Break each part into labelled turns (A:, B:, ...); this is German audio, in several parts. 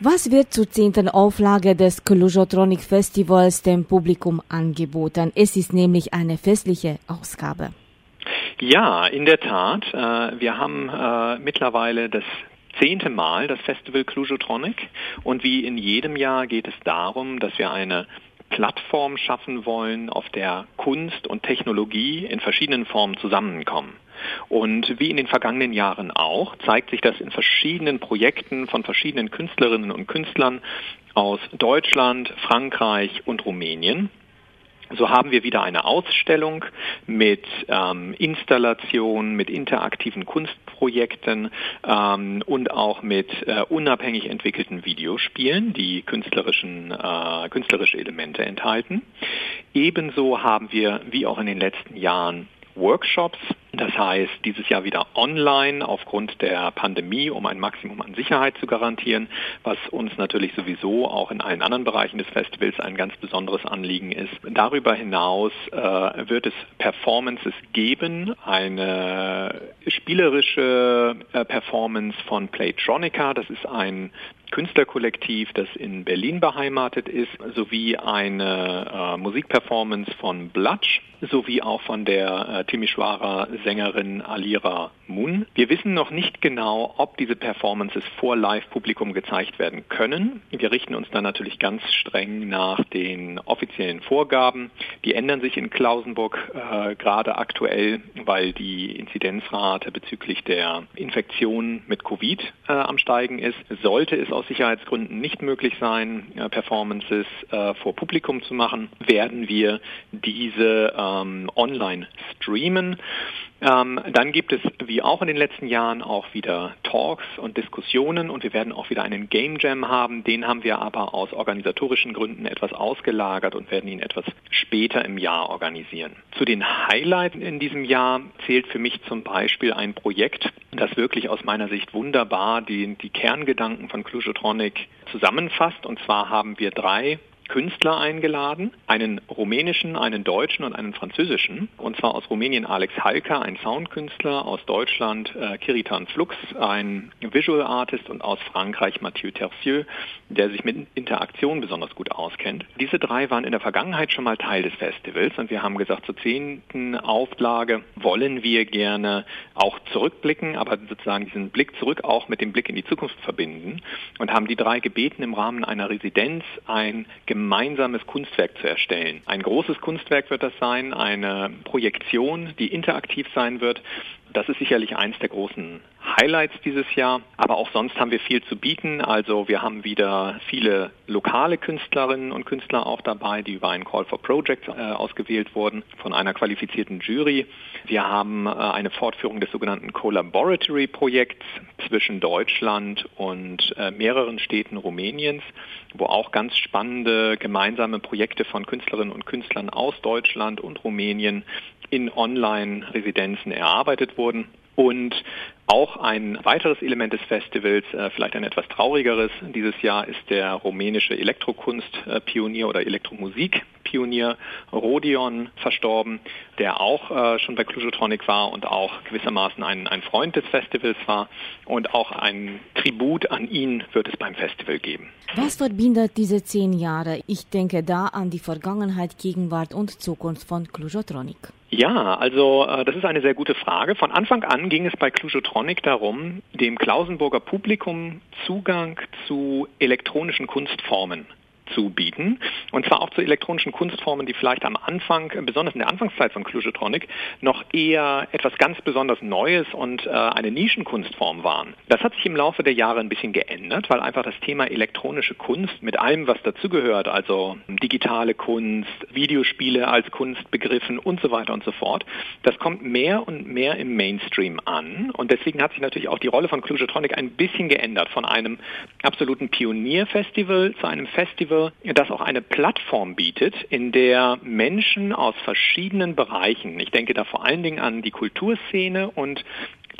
A: Was wird zur zehnten Auflage des Clujotronic Festivals dem Publikum angeboten? Es ist nämlich eine festliche Ausgabe.
B: Ja, in der Tat. Äh, wir haben äh, mittlerweile das zehnte Mal das Festival Clujotronic und wie in jedem Jahr geht es darum, dass wir eine Plattform schaffen wollen, auf der Kunst und Technologie in verschiedenen Formen zusammenkommen. Und wie in den vergangenen Jahren auch, zeigt sich das in verschiedenen Projekten von verschiedenen Künstlerinnen und Künstlern aus Deutschland, Frankreich und Rumänien. So haben wir wieder eine Ausstellung mit ähm, Installationen, mit interaktiven Kunstprojekten ähm, und auch mit äh, unabhängig entwickelten Videospielen, die künstlerischen, äh, künstlerische Elemente enthalten. Ebenso haben wir, wie auch in den letzten Jahren, Workshops. Das heißt, dieses Jahr wieder online aufgrund der Pandemie, um ein Maximum an Sicherheit zu garantieren, was uns natürlich sowieso auch in allen anderen Bereichen des Festivals ein ganz besonderes Anliegen ist. Darüber hinaus äh, wird es Performances geben, eine spielerische äh, Performance von Playtronica, das ist ein Künstlerkollektiv, das in Berlin beheimatet ist, sowie eine äh, Musikperformance von Blatsch, sowie auch von der äh, Timișoara Sängerin Alira Mun. Wir wissen noch nicht genau, ob diese Performances vor Live-Publikum gezeigt werden können. Wir richten uns da natürlich ganz streng nach den offiziellen Vorgaben. Die ändern sich in Klausenburg äh, gerade aktuell, weil die Inzidenzrate bezüglich der Infektion mit Covid äh, am Steigen ist. Sollte es aus aus Sicherheitsgründen nicht möglich sein, Performances äh, vor Publikum zu machen, werden wir diese ähm, online streamen. Ähm, dann gibt es, wie auch in den letzten Jahren, auch wieder Talks und Diskussionen und wir werden auch wieder einen Game Jam haben. Den haben wir aber aus organisatorischen Gründen etwas ausgelagert und werden ihn etwas später im Jahr organisieren. Zu den Highlights in diesem Jahr zählt für mich zum Beispiel ein Projekt, das wirklich aus meiner Sicht wunderbar die, die Kerngedanken von Clujotronic zusammenfasst. Und zwar haben wir drei Künstler eingeladen, einen rumänischen, einen deutschen und einen französischen. Und zwar aus Rumänien Alex Halka, ein Soundkünstler, aus Deutschland äh, Kiritan Flux, ein Visual Artist und aus Frankreich Mathieu Tercieux, der sich mit Interaktion besonders gut auskennt. Diese drei waren in der Vergangenheit schon mal Teil des Festivals und wir haben gesagt, zur zehnten Auflage wollen wir gerne auch zurückblicken, aber sozusagen diesen Blick zurück auch mit dem Blick in die Zukunft verbinden und haben die drei gebeten, im Rahmen einer Residenz ein gemeinsames Kunstwerk zu erstellen. Ein großes Kunstwerk wird das sein, eine Projektion, die interaktiv sein wird. Das ist sicherlich eines der großen Highlights dieses Jahr. Aber auch sonst haben wir viel zu bieten. Also wir haben wieder viele lokale Künstlerinnen und Künstler auch dabei, die über einen Call for Projects äh, ausgewählt wurden von einer qualifizierten Jury. Wir haben äh, eine Fortführung des sogenannten Collaboratory Projekts zwischen Deutschland und äh, mehreren Städten Rumäniens, wo auch ganz spannende gemeinsame Projekte von Künstlerinnen und Künstlern aus Deutschland und Rumänien in Online-Residenzen erarbeitet wurden. Und auch ein weiteres Element des Festivals, äh, vielleicht ein etwas traurigeres dieses Jahr, ist der rumänische Elektrokunstpionier oder Elektromusikpionier Rodion verstorben, der auch äh, schon bei Clujotronic war und auch gewissermaßen ein, ein Freund des Festivals war. Und auch ein Tribut an ihn wird es beim Festival geben.
A: Was verbindet diese zehn Jahre? Ich denke da an die Vergangenheit, Gegenwart und Zukunft von Clujotronic.
B: Ja, also äh, das ist eine sehr gute Frage. Von Anfang an ging es bei Clujotronic darum, dem Klausenburger Publikum Zugang zu elektronischen Kunstformen zu bieten. Und zwar auch zu elektronischen Kunstformen, die vielleicht am Anfang, besonders in der Anfangszeit von Clujotronic, noch eher etwas ganz besonders Neues und äh, eine Nischenkunstform waren. Das hat sich im Laufe der Jahre ein bisschen geändert, weil einfach das Thema elektronische Kunst mit allem, was dazugehört, also digitale Kunst, Videospiele als Kunst begriffen und so weiter und so fort, das kommt mehr und mehr im Mainstream an. Und deswegen hat sich natürlich auch die Rolle von Clujotronic ein bisschen geändert, von einem absoluten Pionierfestival zu einem Festival, Initiative, das auch eine Plattform bietet, in der Menschen aus verschiedenen Bereichen, ich denke da vor allen Dingen an die Kulturszene und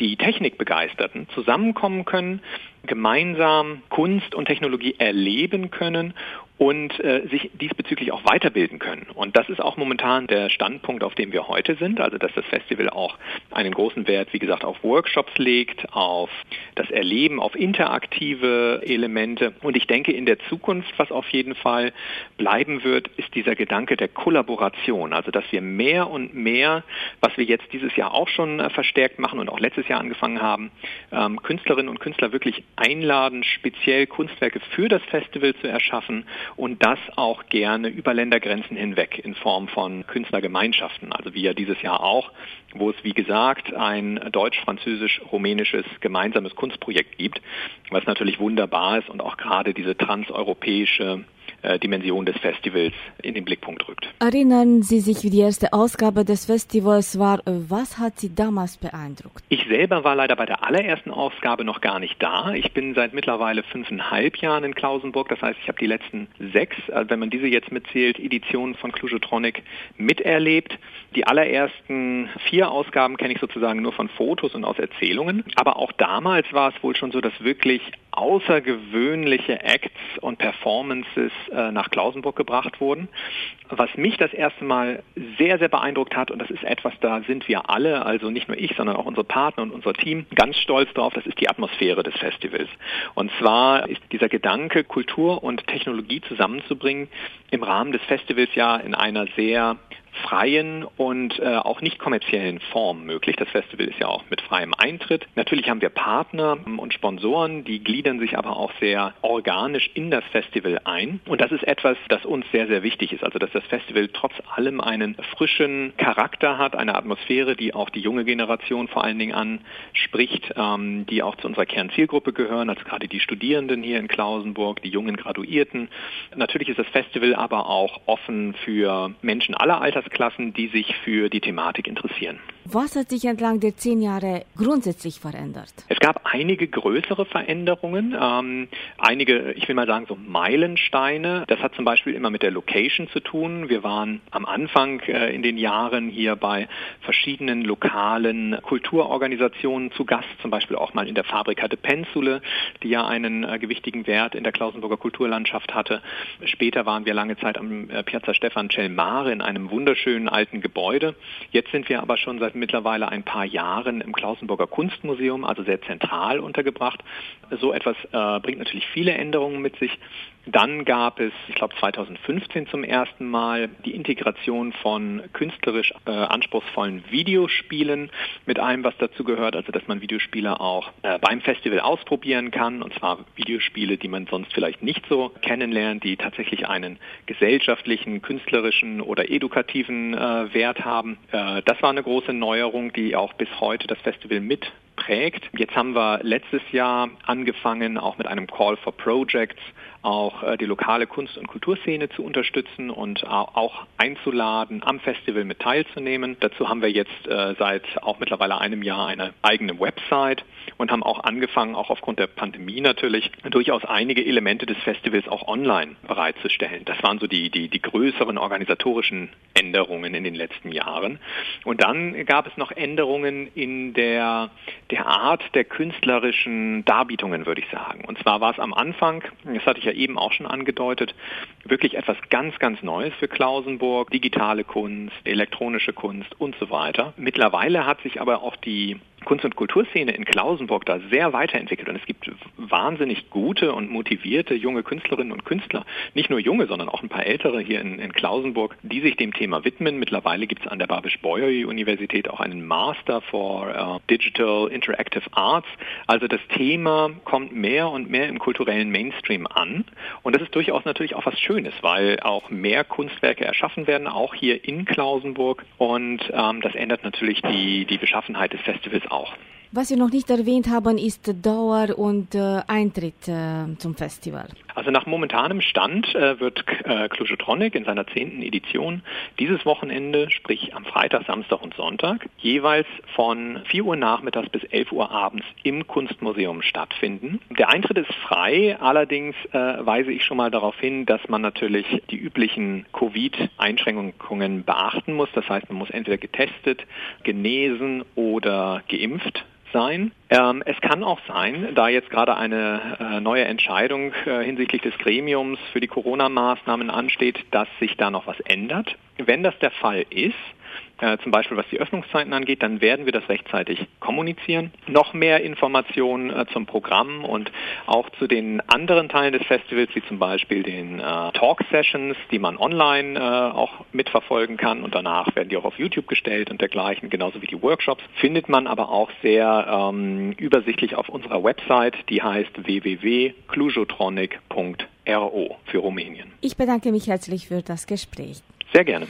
B: die Technikbegeisterten zusammenkommen können, gemeinsam Kunst und Technologie erleben können und äh, sich diesbezüglich auch weiterbilden können. Und das ist auch momentan der Standpunkt, auf dem wir heute sind, also dass das Festival auch einen großen Wert, wie gesagt, auf Workshops legt, auf das Erleben, auf interaktive Elemente. Und ich denke, in der Zukunft, was auf jeden Fall bleiben wird, ist dieser Gedanke der Kollaboration, also dass wir mehr und mehr, was wir jetzt dieses Jahr auch schon äh, verstärkt machen und auch letztes Jahr angefangen haben, ähm, Künstlerinnen und Künstler wirklich einladen, speziell Kunstwerke für das Festival zu erschaffen und das auch gerne über Ländergrenzen hinweg in Form von Künstlergemeinschaften. Also wie ja dieses Jahr auch, wo es wie gesagt ein deutsch-französisch-rumänisches gemeinsames Kunstprojekt gibt, was natürlich wunderbar ist und auch gerade diese transeuropäische äh, Dimension des Festivals in den Blickpunkt rückt.
A: Erinnern Sie sich, wie die erste Ausgabe des Festivals war? Was hat Sie damals beeindruckt?
B: Ich selber war leider bei der allerersten Ausgabe noch gar nicht da. Ich bin seit mittlerweile fünfeinhalb Jahren in Klausenburg. Das heißt, ich habe die letzten sechs, also wenn man diese jetzt mitzählt, Editionen von Clujotronic miterlebt. Die allerersten vier Ausgaben kenne ich sozusagen nur von Fotos und aus Erzählungen. Aber auch damals war es wohl schon so, dass wirklich außergewöhnliche Acts und Performances äh, nach Klausenburg gebracht wurden. Was mich das erste Mal sehr, sehr beeindruckt hat, und das ist etwas, da sind wir alle, also nicht nur ich, sondern auch unsere Partner und unser Team, ganz stolz drauf, das ist die Atmosphäre des Festivals. Und zwar ist dieser Gedanke, Kultur und Technologie zusammenzubringen, im Rahmen des Festivals ja in einer sehr freien und äh, auch nicht kommerziellen Form möglich. Das Festival ist ja auch mit freiem Eintritt. Natürlich haben wir Partner und Sponsoren, die gliedern sich aber auch sehr organisch in das Festival ein. Und das ist etwas, das uns sehr, sehr wichtig ist. Also dass das Festival trotz allem einen frischen Charakter hat, eine Atmosphäre, die auch die junge Generation vor allen Dingen anspricht, ähm, die auch zu unserer Kernzielgruppe gehören, also gerade die Studierenden hier in Klausenburg, die jungen Graduierten. Natürlich ist das Festival aber auch offen für Menschen aller Alters Altersklassen, die sich für die Thematik interessieren.
A: Was hat sich entlang der zehn Jahre grundsätzlich verändert?
B: Es gab einige größere Veränderungen, ähm, einige, ich will mal sagen, so Meilensteine. Das hat zum Beispiel immer mit der Location zu tun. Wir waren am Anfang äh, in den Jahren hier bei verschiedenen lokalen Kulturorganisationen zu Gast, zum Beispiel auch mal in der Fabrika de Pensule, die ja einen äh, gewichtigen Wert in der Klausenburger Kulturlandschaft hatte. Später waren wir lange Zeit am äh, Piazza Stefan Celmare in einem wunderschönen alten Gebäude. Jetzt sind wir aber schon seit mittlerweile ein paar Jahren im Klausenburger Kunstmuseum, also sehr zentral untergebracht. So etwas äh, bringt natürlich viele Änderungen mit sich. Dann gab es, ich glaube 2015 zum ersten Mal, die Integration von künstlerisch äh, anspruchsvollen Videospielen mit allem, was dazu gehört, also dass man Videospiele auch äh, beim Festival ausprobieren kann, und zwar Videospiele, die man sonst vielleicht nicht so kennenlernt, die tatsächlich einen gesellschaftlichen, künstlerischen oder edukativen äh, Wert haben. Äh, das war eine große Neuerung, die auch bis heute das Festival mit prägt. Jetzt haben wir letztes Jahr angefangen, auch mit einem Call for Projects auch äh, die lokale Kunst- und Kulturszene zu unterstützen und auch einzuladen, am Festival mit teilzunehmen. Dazu haben wir jetzt äh, seit auch mittlerweile einem Jahr eine eigene Website und haben auch angefangen, auch aufgrund der Pandemie natürlich, durchaus einige Elemente des Festivals auch online bereitzustellen. Das waren so die, die, die größeren organisatorischen Änderungen in den letzten Jahren. Und dann gab es noch Änderungen in der, der Art der künstlerischen Darbietungen, würde ich sagen. Und zwar war es am Anfang, das hatte ich ja eben auch schon angedeutet, wirklich etwas ganz, ganz Neues für Klausenburg, digitale Kunst, elektronische Kunst und so weiter. Mittlerweile hat sich aber auch die Kunst- und Kulturszene in Klausenburg da sehr weiterentwickelt und es gibt wahnsinnig gute und motivierte junge Künstlerinnen und Künstler, nicht nur junge, sondern auch ein paar ältere hier in, in Klausenburg, die sich dem Thema widmen. Mittlerweile gibt es an der Babisch-Bolyai-Universität auch einen Master for uh, Digital Interactive Arts. Also das Thema kommt mehr und mehr im kulturellen Mainstream an und das ist durchaus natürlich auch was Schönes, weil auch mehr Kunstwerke erschaffen werden, auch hier in Klausenburg und ähm, das ändert natürlich die, die Beschaffenheit des Festivals auch.
A: Was Sie noch nicht erwähnt haben, ist Dauer und äh, Eintritt äh, zum Festival.
B: Also nach momentanem Stand äh, wird äh, Clujotronic in seiner zehnten Edition dieses Wochenende, sprich am Freitag, Samstag und Sonntag, jeweils von 4 Uhr nachmittags bis 11 Uhr abends im Kunstmuseum stattfinden. Der Eintritt ist frei, allerdings äh, weise ich schon mal darauf hin, dass man natürlich die üblichen Covid-Einschränkungen beachten muss. Das heißt, man muss entweder getestet, genesen oder geimpft sein. Ähm, es kann auch sein, da jetzt gerade eine äh, neue Entscheidung äh, hinsichtlich des Gremiums für die Corona-Maßnahmen ansteht, dass sich da noch was ändert. Wenn das der Fall ist, äh, zum Beispiel was die Öffnungszeiten angeht, dann werden wir das rechtzeitig kommunizieren. Noch mehr Informationen äh, zum Programm und auch zu den anderen Teilen des Festivals, wie zum Beispiel den äh, Talk-Sessions, die man online äh, auch mitverfolgen kann und danach werden die auch auf YouTube gestellt und dergleichen, genauso wie die Workshops, findet man aber auch sehr ähm, übersichtlich auf unserer Website, die heißt www.clujotronic.ro für Rumänien.
A: Ich bedanke mich herzlich für das Gespräch.
B: Sehr gerne.